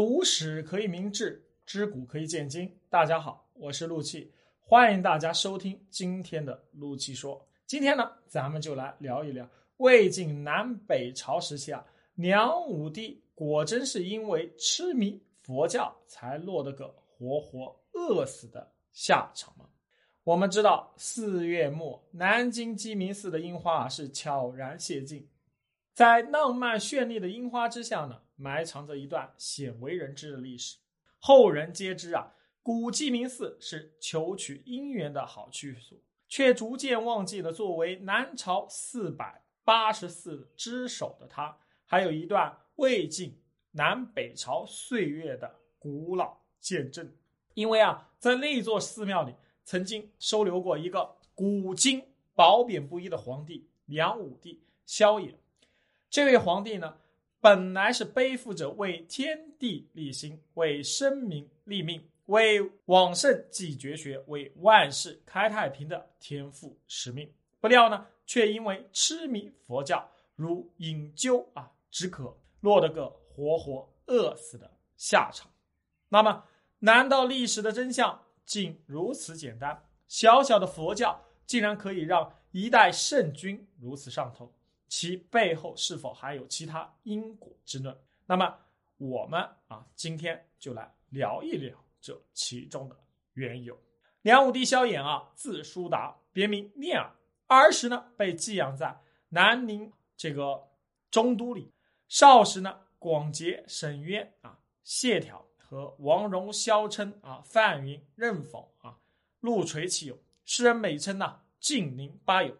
读史可以明志，知古可以鉴今。大家好，我是陆气，欢迎大家收听今天的陆气说。今天呢，咱们就来聊一聊魏晋南北朝时期啊，梁武帝果真是因为痴迷佛教才落得个活活饿死的下场吗？我们知道，四月末南京鸡鸣寺的樱花啊是悄然谢尽，在浪漫绚丽的樱花之下呢，埋藏着一段鲜为人知的历史。后人皆知啊，古鸡鸣寺是求取姻缘的好去处。却逐渐忘记了，作为南朝四百八十寺之首的他，还有一段魏晋南北朝岁月的古老见证。因为啊，在那座寺庙里，曾经收留过一个古今褒贬不一的皇帝梁武帝萧衍。这位皇帝呢，本来是背负着为天地立心、为生民立命。为往圣继绝学，为万世开太平的天赋使命，不料呢，却因为痴迷佛教，如饮鸩啊止渴，落得个活活饿死的下场。那么，难道历史的真相竟如此简单？小小的佛教竟然可以让一代圣君如此上头？其背后是否还有其他因果之论？那么，我们啊，今天就来聊一聊。这其中的缘由，梁武帝萧衍啊，字叔达，别名念儿。儿时呢，被寄养在南宁这个中都里。少时呢，广结沈渊啊、谢眺和王戎、萧琛啊、范云、任讽啊，陆垂其友。世人美称呐“晋宁八友”。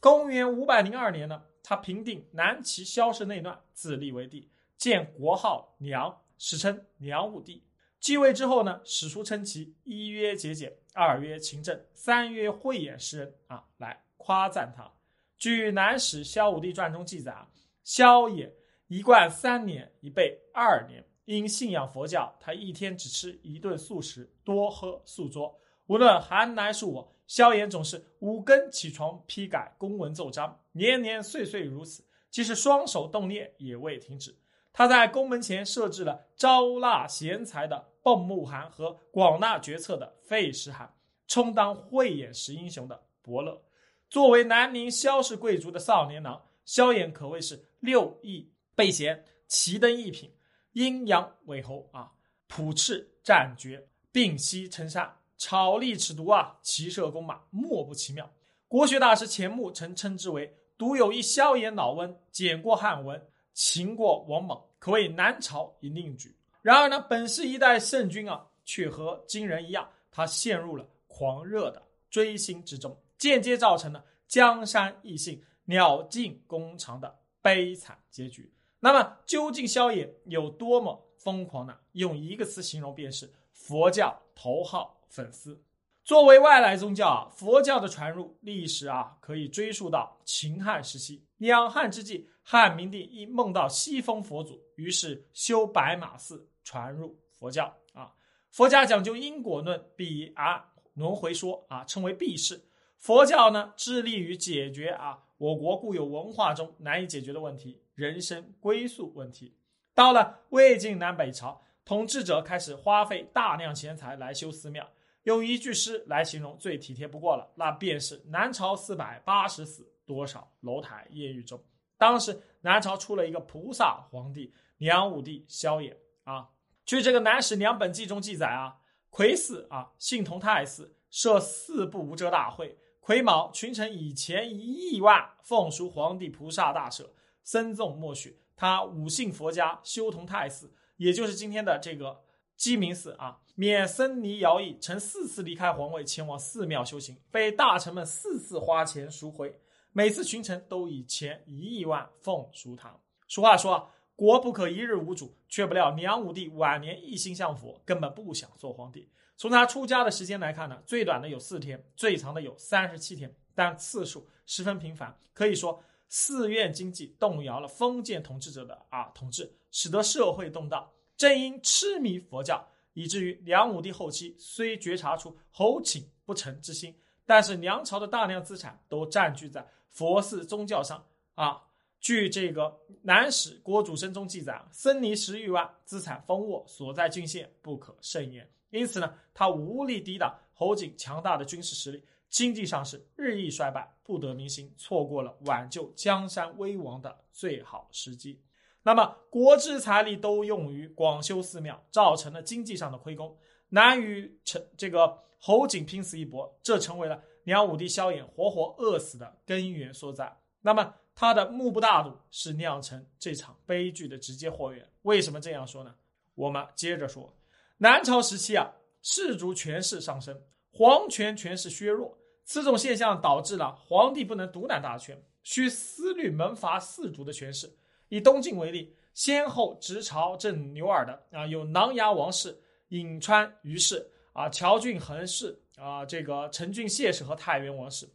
公元五百零二年呢，他平定南齐萧氏内乱，自立为帝，建国号梁，史称梁武帝。继位之后呢，史书称其一曰节俭，二曰勤政，三曰慧眼识人啊，来夸赞他。据《南史萧武帝传》中记载啊，萧衍一贯三年一备二年，因信仰佛教，他一天只吃一顿素食，多喝素粥。无论寒来暑往，萧衍总是五更起床批改公文奏章，年年岁岁如此，即使双手动念也未停止。他在宫门前设置了招纳贤才的蚌木函和广纳决策的费时函，充当慧眼识英雄的伯乐。作为南宁萧氏贵族的少年郎，萧衍可谓是六艺备贤，奇登一品，阴阳为侯啊，普斥战绝，并悉称善，巧立尺牍啊，骑射弓马，莫不奇妙。国学大师钱穆曾称之为独有一萧衍老翁，简过汉文。秦过王猛，可谓南朝一另举。然而呢，本是一代圣君啊，却和今人一样，他陷入了狂热的追星之中，间接造成了江山易姓、鸟尽弓藏的悲惨结局。那么，究竟萧衍有多么疯狂呢？用一个词形容，便是佛教头号粉丝。作为外来宗教啊，佛教的传入历史啊，可以追溯到秦汉时期。两汉之际，汉明帝因梦到西风佛祖，于是修白马寺，传入佛教啊。佛家讲究因果论、彼啊轮回说啊，称为避世。佛教呢，致力于解决啊我国固有文化中难以解决的问题——人生归宿问题。到了魏晋南北朝，统治者开始花费大量钱财来修寺庙。用一句诗来形容最体贴不过了，那便是南朝四百八十寺，多少楼台烟雨中。当时南朝出了一个菩萨皇帝梁武帝萧衍啊。据这个《南史梁本纪》中记载啊，癸巳啊，信同泰寺设四部无遮大会，癸卯群臣以钱一亿万奉赎皇帝菩萨大赦，僧众默许。他五信佛家，修同泰寺，也就是今天的这个。鸡鸣寺啊，免僧尼徭役，曾四次离开皇位前往寺庙修行，被大臣们四次花钱赎回，每次群臣都以钱一亿万奉赎他。俗话说啊，国不可一日无主，却不料梁武帝晚年一心向佛，根本不想做皇帝。从他出家的时间来看呢，最短的有四天，最长的有三十七天，但次数十分频繁，可以说寺院经济动摇了封建统治者的啊统治，使得社会动荡。正因痴迷佛教，以至于梁武帝后期虽觉察出侯景不臣之心，但是梁朝的大量资产都占据在佛寺宗教上啊，据这个《南史郭主生》中记载，僧尼十余万，资产丰沃，所在郡县不可胜言。因此呢，他无力抵挡侯景强大的军事实力，经济上是日益衰败，不得民心，错过了挽救江山危亡的最好时机。那么，国之财力都用于广修寺庙，造成了经济上的亏空，难与成这个侯景拼死一搏，这成为了梁武帝萧衍活活饿死的根源所在。那么，他的目不大度是酿成这场悲剧的直接祸源。为什么这样说呢？我们接着说。南朝时期啊，氏族权势上升，皇权权势削弱，此种现象导致了皇帝不能独揽大权，需思虑门阀四族的权势。以东晋为例，先后执朝镇牛耳的啊，有琅琊王氏、颍川于氏啊、乔郡恒氏啊、这个陈郡谢氏和太原王氏。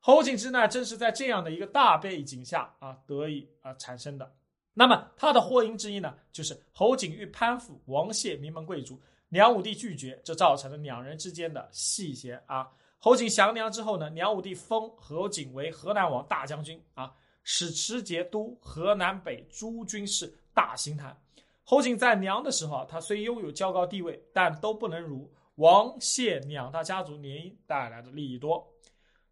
侯景之难正是在这样的一个大背景下啊得以啊产生的。那么他的祸因之一呢，就是侯景欲攀附王谢名门贵族，梁武帝拒绝，这造成了两人之间的隙嫌啊。侯景降梁之后呢，梁武帝封侯景为河南王大将军啊，使持节都河南北诸军事、大行台。侯景在梁的时候啊，他虽拥有较高地位，但都不能如王谢两大家族联姻带来的利益多。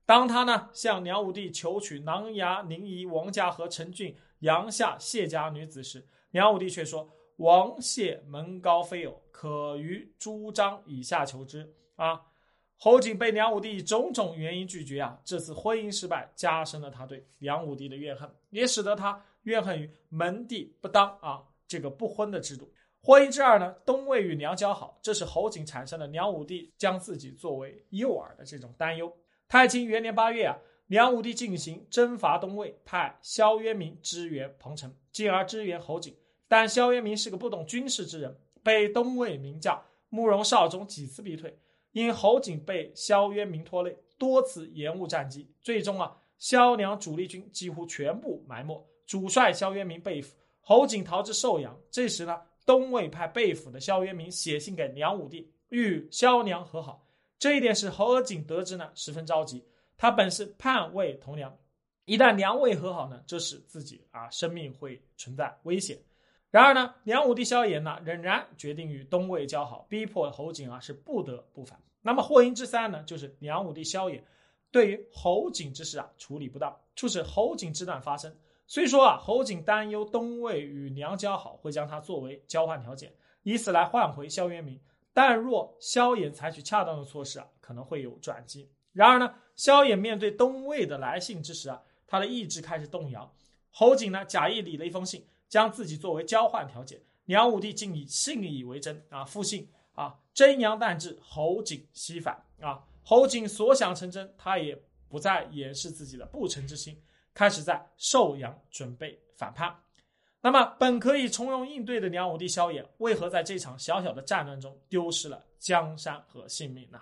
当他呢向梁武帝求娶琅琊宁夷王家和陈郡。阳夏谢家女子时，梁武帝却说：“王谢门高非偶，可于朱张以下求之。”啊，侯景被梁武帝以种种原因拒绝啊，这次婚姻失败，加深了他对梁武帝的怨恨，也使得他怨恨于门第不当啊这个不婚的制度。婚姻之二呢，东魏与梁交好，这是侯景产生了梁武帝将自己作为诱饵的这种担忧。太清元年八月啊。梁武帝进行征伐东魏，派萧渊明支援彭城，进而支援侯景。但萧渊明是个不懂军事之人，被东魏名将慕容绍宗几次逼退。因侯景被萧渊明拖累，多次延误战机，最终啊，萧梁主力军几乎全部埋没，主帅萧渊明被俘，侯景逃至寿阳。这时呢，东魏派被俘的萧渊明写信给梁武帝，与萧梁和好。这一点使侯景得知呢，十分着急。他本是叛魏同梁，一旦梁魏和好呢，这使自己啊生命会存在危险。然而呢，梁武帝萧衍呢仍然决定与东魏交好，逼迫侯景啊是不得不反。那么祸因之三呢，就是梁武帝萧衍对于侯景之事啊处理不当，促使侯景之乱发生。虽说啊侯景担忧东魏与梁交好会将他作为交换条件，以此来换回萧渊明，但若萧衍采取恰当的措施啊，可能会有转机。然而呢，萧衍面对东魏的来信之时啊，他的意志开始动摇。侯景呢，假意理了一封信，将自己作为交换条件。梁武帝竟以信以为真啊，复信啊，真阳旦至，侯景西返啊。侯景所想成真，他也不再掩饰自己的不臣之心，开始在寿阳准备反叛。那么，本可以从容应对的梁武帝萧衍，为何在这场小小的战乱中丢失了江山和性命呢？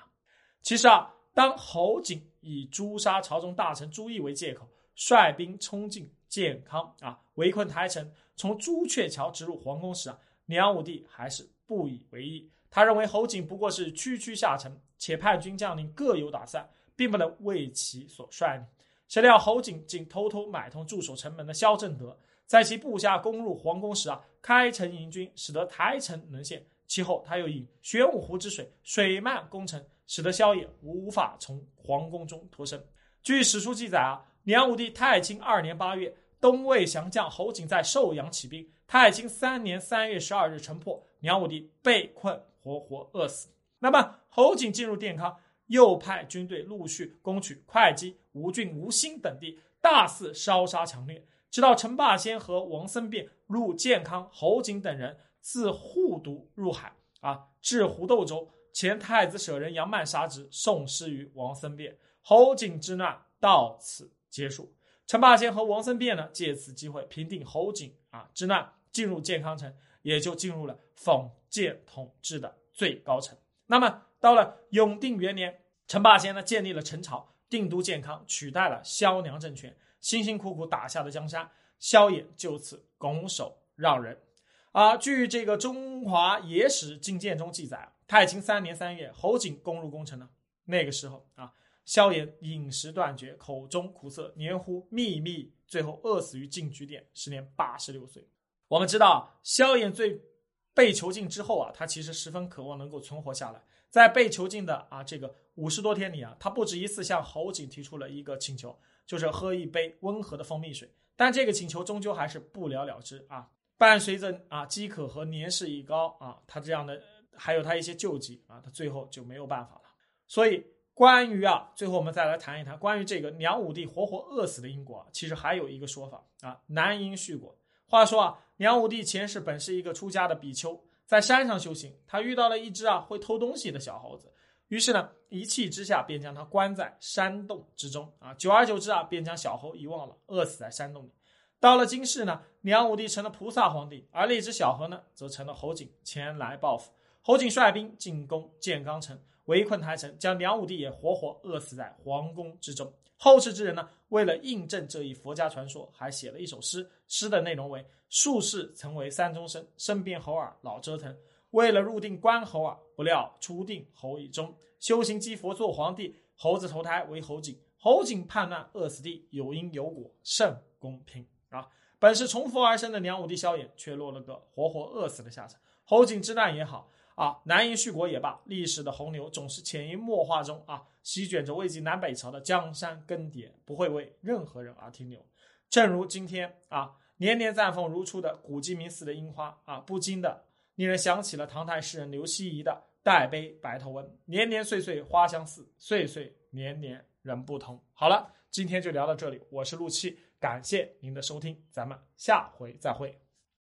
其实啊。当侯景以诛杀朝中大臣朱毅为借口，率兵冲进健康啊，围困台城，从朱雀桥直入皇宫时啊，梁武帝还是不以为意。他认为侯景不过是区区下臣，且叛军将领各有打算，并不能为其所率领。谁料侯景竟偷偷买通驻守城门的萧正德，在其部下攻入皇宫时啊，开城迎军，使得台城沦陷。其后他又以玄武湖之水水漫攻城。使得萧衍无法从皇宫中脱身。据史书记载啊，梁武帝太清二年八月，东魏降将侯景在寿阳起兵。太清三年三月十二日城破，梁武帝被困，活活饿死。那么侯景进入殿康，又派军队陆续攻取会稽、吴郡、吴兴等地，大肆烧杀抢掠。直到陈霸先和王僧辩入建康，侯景等人自护都入海啊，至湖豆州。前太子舍人杨曼杀之，送尸于王僧辩。侯景之乱到此结束。陈霸先和王僧辩呢，借此机会平定侯景啊之难，进入建康城，也就进入了封建统治的最高层。那么到了永定元年，陈霸先呢建立了陈朝，定都建康，取代了萧梁政权，辛辛苦苦打下的江山，萧衍就此拱手让人。啊，据这个《中华野史进鉴》中记载。太清三年三月，侯景攻入宫城了。那个时候啊，萧衍饮食断绝，口中苦涩，黏糊密密，最后饿死于禁居殿，时年八十六岁。我们知道，萧衍最被囚禁之后啊，他其实十分渴望能够存活下来。在被囚禁的啊这个五十多天里啊，他不止一次向侯景提出了一个请求，就是喝一杯温和的蜂蜜水。但这个请求终究还是不了了之啊。伴随着啊饥渴和年事已高啊，他这样的还有他一些救济啊，他最后就没有办法了。所以关于啊，最后我们再来谈一谈关于这个梁武帝活活饿死的因果，其实还有一个说法啊，南因续果。话说啊，梁武帝前世本是一个出家的比丘。在山上修行，他遇到了一只啊会偷东西的小猴子，于是呢一气之下便将它关在山洞之中啊，久而久之啊便将小猴遗忘了，饿死在山洞里。到了今世呢，梁武帝成了菩萨皇帝，而那只小猴呢则成了侯景前来报复。侯景率兵进攻建刚城，围困台城，将梁武帝也活活饿死在皇宫之中。后世之人呢，为了印证这一佛家传说，还写了一首诗，诗的内容为。术士曾为山中生，身边猴儿老折腾。为了入定关猴儿，不料初定猴已终。修行积佛做皇帝，猴子投胎为侯景。侯景叛乱饿死地，有因有果，甚公平啊！本是从佛而生的梁武帝萧衍，却落了个活活饿死的下场。侯景之难也好啊，南因续国也罢，历史的洪流总是潜移默化中啊，席卷着魏晋南北朝的江山更迭，不会为任何人而停留。正如今天啊。年年绽放如初的古鸡鸣寺的樱花啊，不禁的令人想起了唐代诗人刘希夷的“代悲白头翁，年年岁岁花相似，岁岁年年人不同”。好了，今天就聊到这里，我是陆七，感谢您的收听，咱们下回再会。